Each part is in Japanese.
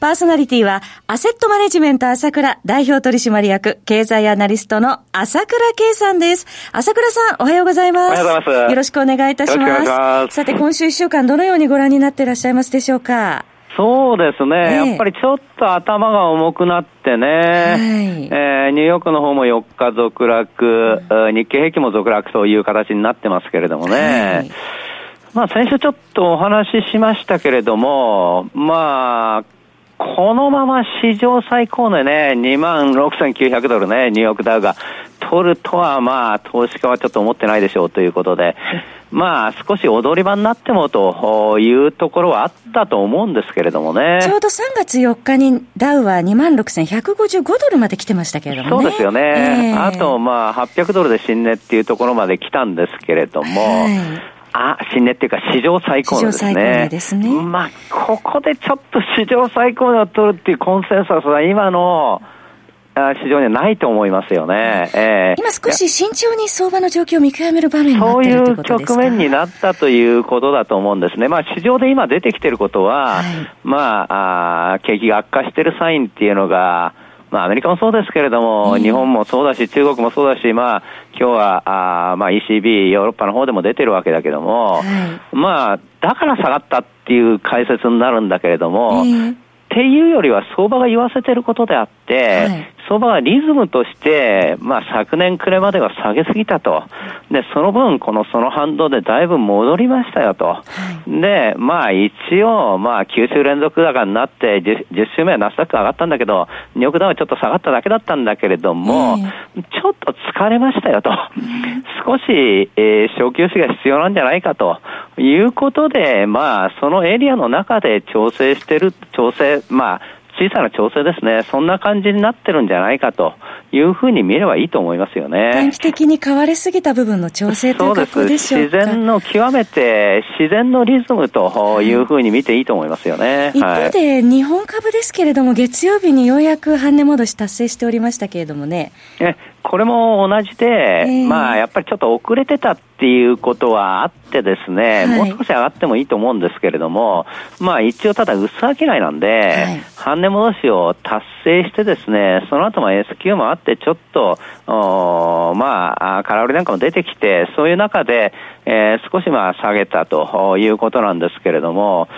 パーソナリティは、アセットマネジメント朝倉代表取締役、経済アナリストの朝倉圭さんです。朝倉さん、おはようございます。おはようございます。よろしくお願いいたします。ます。さて、今週一週間、どのようにご覧になっていらっしゃいますでしょうか？そうですね、えー、やっぱりちょっと頭が重くなってね、はい、えー、ニューヨークの方も4日続落、うん、日経平均も続落という形になってますけれどもね、はい。まあ、先週ちょっとお話ししましたけれども、まあ、このまま史上最高のね、2万6900ドルね、ニューヨークダウが取るとは、まあ、投資家はちょっと思ってないでしょうということで、まあ、少し踊り場になってもというところはあったと思うんですけれどもね。ちょうど3月4日にダウは2万6155ドルまで来てましたけれどもね。そうですよね。えー、あと、まあ、800ドルで新値っていうところまで来たんですけれども、はいあ、新値っていうか史上最高値ですね。史上最高値ですね。まあ、ここでちょっと史上最高値を取るっていうコンセンサスは今の、市場にはないと思いますよね。えー、今少し慎重に相場の状況を見極める場面になっているということですか？そういう局面になったということだと思うんですね。まあ市場で今出てきていることは、はい、まああ、景気が悪化しているサインっていうのが、まあ、アメリカもそうですけれども、日本もそうだし、中国もそうだし、まあ、今日は、あまあ、ECB、ヨーロッパの方でも出てるわけだけども、まあ、だから下がったっていう解説になるんだけれども、っていうよりは相場が言わせてることであって、はい、相場はリズムとして、まあ昨年暮れまでは下げすぎたと。で、その分、このその反動でだいぶ戻りましたよと。はい、で、まあ一応、まあ9週連続高になって 10, 10週目はナスダック上がったんだけど、ニューヨークダウはちょっと下がっただけだったんだけれども、えー、ちょっと疲れましたよと。少し、えー、小休止が必要なんじゃないかということで、まあそのエリアの中で調整してる、調整、まあ小さな調整ですね、そんな感じになってるんじゃないかというふうに見ればいいと思いますよね。短期的に変わりすぎた部分の調整ということでしょうか？自然の極めて自然のリズムというふうに見ていいと思いますよね。一方で、日本株ですけれども、月曜日にようやく半値戻し達成しておりましたけれどもね。これも同じで、えー、まあやっぱりちょっと遅れてたっていうことはあってですね、はい、もう少し上がってもいいと思うんですけれども、まあ一応ただ薄商いなんで、はい、半値戻しを達成してですね、その後も S q もあってちょっと、おまあ、空売りなんかも出てきて、そういう中で、えー、少しまあ下げたということなんですけれども、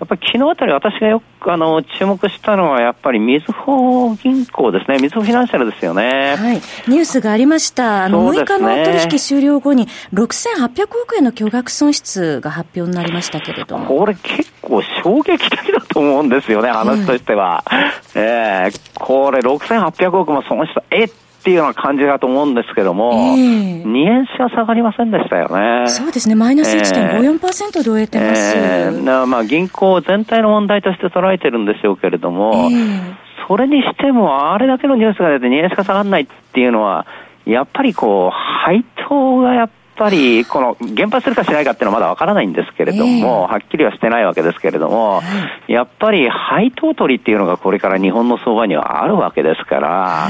やっぱり昨日あたり私がよくあの注目したのはやっぱりみずほ銀行ですね。みずほフィナンシャルですよね。はい。ニュースがありました。あの、ね、6日の取引終了後に6800億円の巨額損失が発表になりましたけれども。これ結構衝撃的だと思うんですよね、話としては。はい、ええー、これ6800億も損失、えっっていうような感じだと思うんですけども、えー、2円しか下がりませんでしたよね。そうですね、マイナス1.54%で終えてます。えー、まあ銀行全体の問題として捉えてるんでしょうけれども、えー、それにしても、あれだけのニュースが出て2円しか下がらないっていうのは、やっぱりこう、配当がやっぱり、この、原発するかしないかっていうのはまだわからないんですけれども、えー、はっきりはしてないわけですけれども、やっぱり配当取りっていうのがこれから日本の相場にはあるわけですから、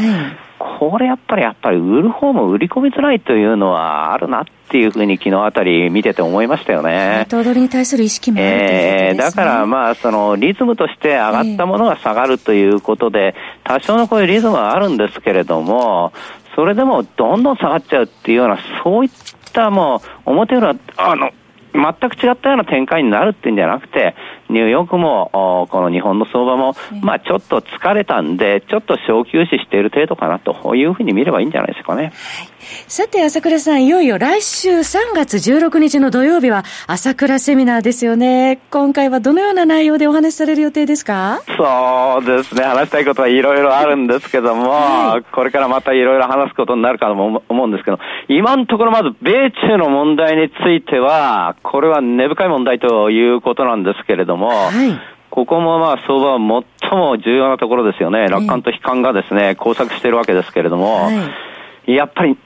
これやっぱり、やっぱり売る方も売り込みづらいというのはあるなっていうふうに昨日あたり見てて思いましたよね。頭取に対する意識もあるということですね。えー、だからまあ、そのリズムとして上がったものが下がるということで、多少のこういうリズムはあるんですけれども、それでもどんどん下がっちゃうっていうような、そういったもう、表裏、あの、全く違ったような展開になるっていうんじゃなくて、ニューヨークも、この日本の相場も、まあちょっと疲れたんで、ちょっと小休止している程度かなというふうに見ればいいんじゃないですかね。さて、朝倉さん、いよいよ来週3月16日の土曜日は朝倉セミナーですよね。今回はどのような内容でお話しされる予定ですか？そうですね。話したいことはいろいろあるんですけども、はい、これからまたいろいろ話すことになるかと思うんですけど、今のところまず米中の問題については、これは根深い問題ということなんですけれども、はいここもまあ相場は最も重要なところですよね。楽観と悲観がですね、交錯しているわけですけれども、はい、やっぱり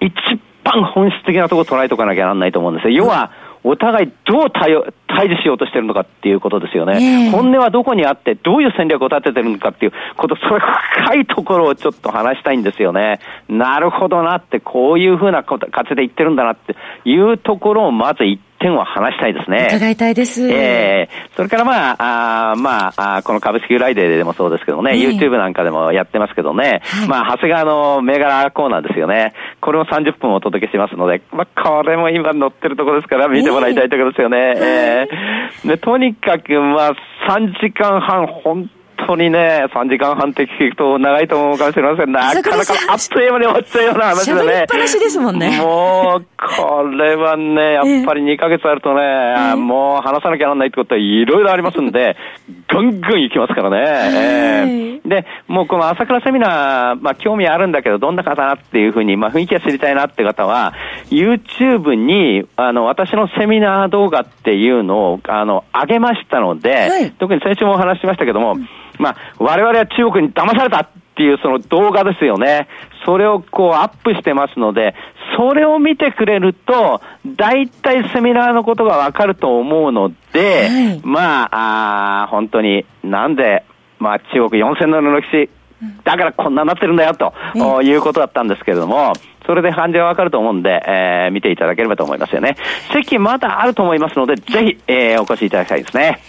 一番本質的なところを捉えておかなきゃならないと思うんですよ。要は、お互いどう対応対峙しようとしてるのかっていうことですよね、えー、本音はどこにあって、どういう戦略を立ててるのかっていうこと、それ深いところをちょっと話したいんですよね。なるほどなって、こういうふうな形で言ってるんだなっていうところをまず言って、点を話したいですね。伺いたいです。ええー、それからまあ、あまあこの株式フライデーでもそうですけどね、えー、YouTube なんかでもやってますけどね、はい、まあ、長谷川の銘柄コーナーですよね。これも30分お届けしますので、まあ、これも今載ってるところですから見てもらいたいところですよね。えー、えー、でとにかく、まあ、3時間半、本当にね、3時間半って聞くと長いと思うかもしれません。なかなかあっという間に終わっちゃうような話でね。っぱなしですもんね。もう、これはね、やっぱり2ヶ月あるとね、えー、もう話さなきゃならないってことはいろいろありますんで、ぐんぐん行きますからね。えー、で、もうこの朝倉セミナー、まあ興味あるんだけど、どんな方なっていうふうに、まあ雰囲気が知りたいなって方は、YouTube に、あの、私のセミナー動画っていうのを、あの、上げましたので、はい、特に先週もお話ししましたけども、うんまあ、我々は中国に騙されたっていうその動画ですよね。それをこうアップしてますので、それを見てくれると、大体セミナーのことがわかると思うので、はい、まああ、本当になんで、まあ中国4000年の歴史、だからこんなになってるんだよと、いうことだったんですけれども、それで感じがわかると思うんで、えー、見ていただければと思いますよね。席まだあると思いますので、ぜひ、えー、お越しいただきたいですね。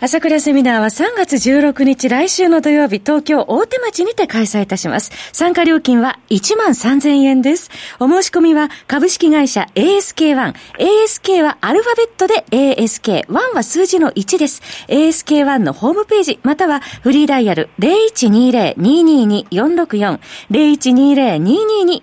朝倉セミナーは3月16日来週の土曜日、東京大手町にて開催いたします。参加料金は1万3000円です。お申し込みは株式会社 ASK1。ASK はアルファベットで ASK。1は数字の1です。ASK1 のホームページ、またはフリーダイヤル0120-222-464。0120-222-464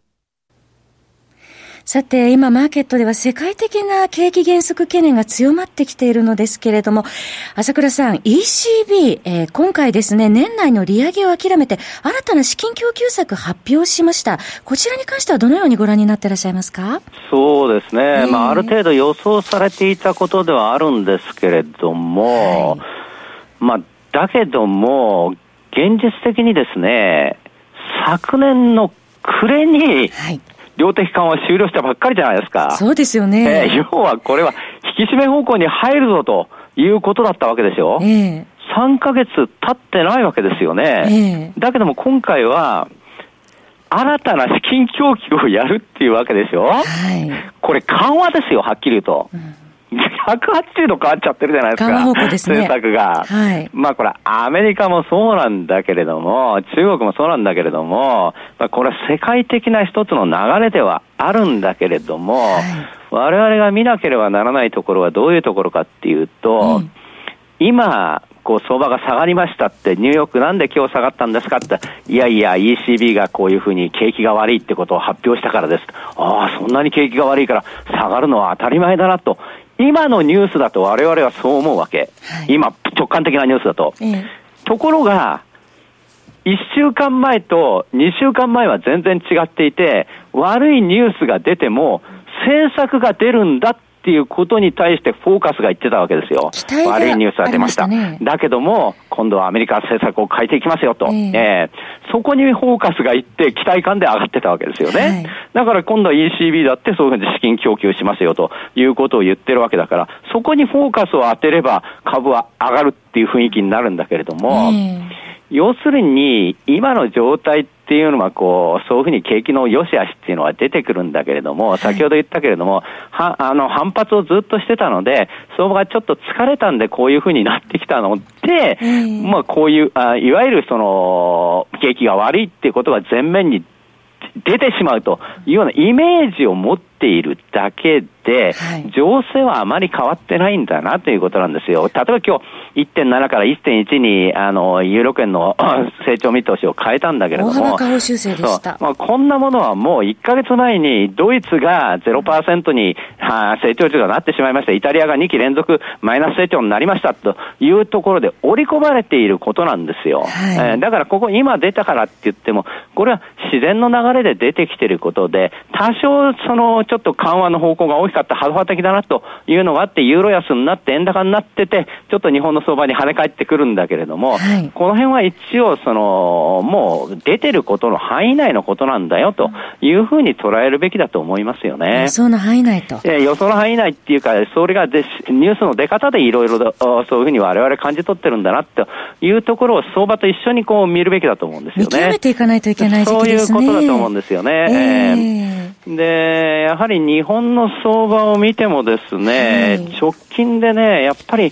さて、今マーケットでは世界的な景気減速懸念が強まってきているのですけれども、朝倉さん、ECB、えー、今回ですね、年内の利上げを諦めて、新たな資金供給策発表しました。こちらに関してはどのようにご覧になっていらっしゃいますか？そうですね。えー、まあ、ある程度予想されていたことではあるんですけれども、はい、まあ、だけども、現実的にですね、昨年の暮れに、はい量的緩和終了したばっかりじゃないですか。そうですよね。えー、要はこれは引き締め方向に入るぞということだったわけですよ。えー、3ヶ月経ってないわけですよね。えー、だけども今回は、新たな資金供給をやるっていうわけですよ。はい、これ緩和ですよ、はっきり言うと。うん180度変わっちゃってるじゃないですか。方向ですね。政策が。はい。まあこれ、アメリカもそうなんだけれども、中国もそうなんだけれども、まあ、これは世界的な一つの流れではあるんだけれども、はい、我々が見なければならないところはどういうところかっていうと、うん、今、こう相場が下がりましたって、ニューヨークなんで今日下がったんですかって、いやいや、ECB がこういうふうに景気が悪いってことを発表したからです。ああ、そんなに景気が悪いから下がるのは当たり前だなと今のニュースだと我々はそう思うわけ。はい、今、直感的なニュースだと。ええ、ところが、1週間前と2週間前は全然違っていて、悪いニュースが出ても、政策が出るんだっっていうことに対してフォーカスが言ってたわけですよ。悪いニュースが出ました。ね、だけども、今度はアメリカ政策を変えていきますよと。えー、えー、そこにフォーカスがいって期待感で上がってたわけですよね。はい、だから今度は ECB だってそういうふうに資金供給しますよということを言ってるわけだから、そこにフォーカスを当てれば株は上がるっていう雰囲気になるんだけれども、えー、要するに今の状態ってっていうのは、こう、そういうふうに景気の良し悪しっていうのは出てくるんだけれども、先ほど言ったけれども、は、あの、反発をずっとしてたので、相場がちょっと疲れたんでこういうふうになってきたので、まあこういう、あいわゆるその、景気が悪いっていうことが前面に出てしまうというようなイメージを持っているだけで、はい、情勢はあまり変わってないんだなということなんですよ。例えば今日1.7から1.1に、あの、ユーロ圏の 成長見通しを変えたんだけれども、修正でした。まあ、こんなものはもう1ヶ月前にドイツが0%に、はあ、成長率がなってしまいました。イタリアが2期連続マイナス成長になりましたというところで織り込まれていることなんですよ。はい、えー、だからここ今出たからって言っても、これは自然の流れで出てきていることで、多少そのちょっと緩和の方向が大きかったハドハ的だなというのがあって、ユーロ安になって円高になってて、ちょっと日本の相場に跳ね返ってくるんだけれども、はい、この辺は一応、その、もう出てることの範囲内のことなんだよというふうに捉えるべきだと思いますよね。予想の範囲内と。え予想の範囲内っていうか、それがニュースの出方でいろいろそういうふうに我々感じ取ってるんだなというところを相場と一緒にこう見るべきだと思うんですよね。見極めていかないといけない時期ですね。そういうことだと思うんですよね。えー、で、やはり日本の相場を見てもですね、はい、直近でね、やっぱり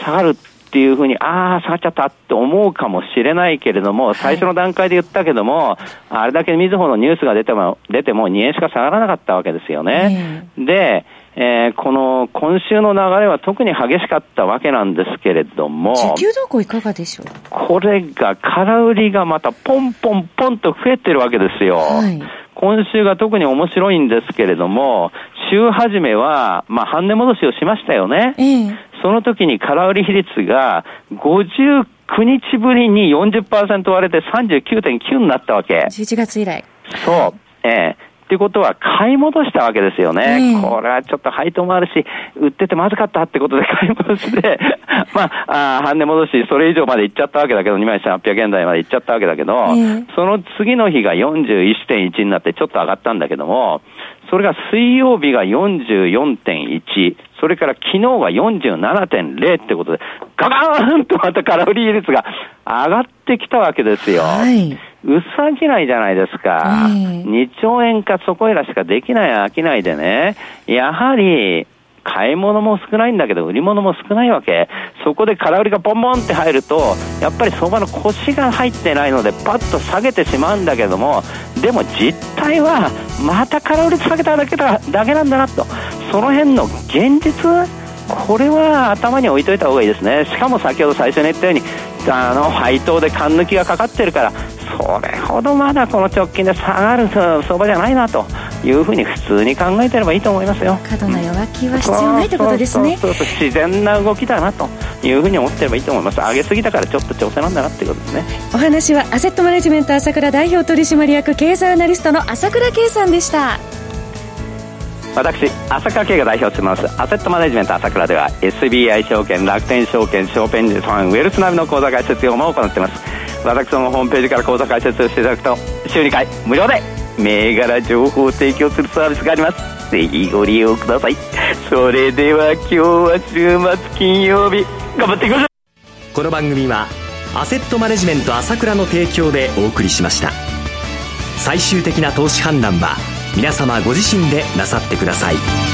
下がるっていうふうに、ああ、下がっちゃったって思うかもしれないけれども、最初の段階で言ったけども、はい、あれだけみずほのニュースが出ても、出ても2円しか下がらなかったわけですよね。で、えー、この今週の流れは特に激しかったわけなんですけれども、時給動向いかがでしょう？これが空売りがまたポンポンポンと増えてるわけですよ。はい今週が特に面白いんですけれども、週始めは、まあ、半値戻しをしましたよね。ええ、その時に空売り比率が59日ぶりに40%割れて39.9になったわけ。11月以来。そう。ええっていうことは買い戻したわけですよね。これはちょっと配当もあるし、売っててまずかったってことで買い戻して、まあ、あ半値戻し、それ以上まで行っちゃったわけだけど、2万1800円台まで行っちゃったわけだけど、その次の日が41.1になってちょっと上がったんだけども、それが水曜日が44.1、それから昨日が47.0ってことで、ガガーンとまた空売り率が上がってきたわけですよ。はい薄商いじゃないですか。2兆円かそこいらしかできない商いでね、やはり、買い物も少ないんだけど、売り物も少ないわけ。そこで空売りがボンボンって入ると、やっぱり相場の腰が入ってないので、パッと下げてしまうんだけども、でも実態は、また空売り下げただけだだけなんだなと。その辺の現実これは頭に置いといた方がいいですね。しかも先ほど最初に言ったように、あの配当で勘抜きがかかってるからそれほどまだこの直近で下がる相場じゃないなというふうに普通に考えてればいいと思いますよ。過度な弱気は必要ないということですね。そうそう自然な動きだなというふうに思ってればいいと思います。上げすぎだからちょっと調整なんだなっていうことですね。お話はアセットマネジメント朝倉代表取締役経済アナリストの朝倉圭さんでした。私朝倉慶が代表してます。アセットマネジメント朝倉では SBI 証券楽天証券証券ジさんウェルスナビの口座開設業務を行っています私のホームページから口座開設をしていただくと週2回無料で銘柄情報を提供するサービスがあります。ぜひご利用ください。それでは今日は週末金曜日。頑張っていきましょう。この番組はアセットマネジメント朝倉の提供でお送りしました。最終的な投資判断は皆様ご自身でなさってください。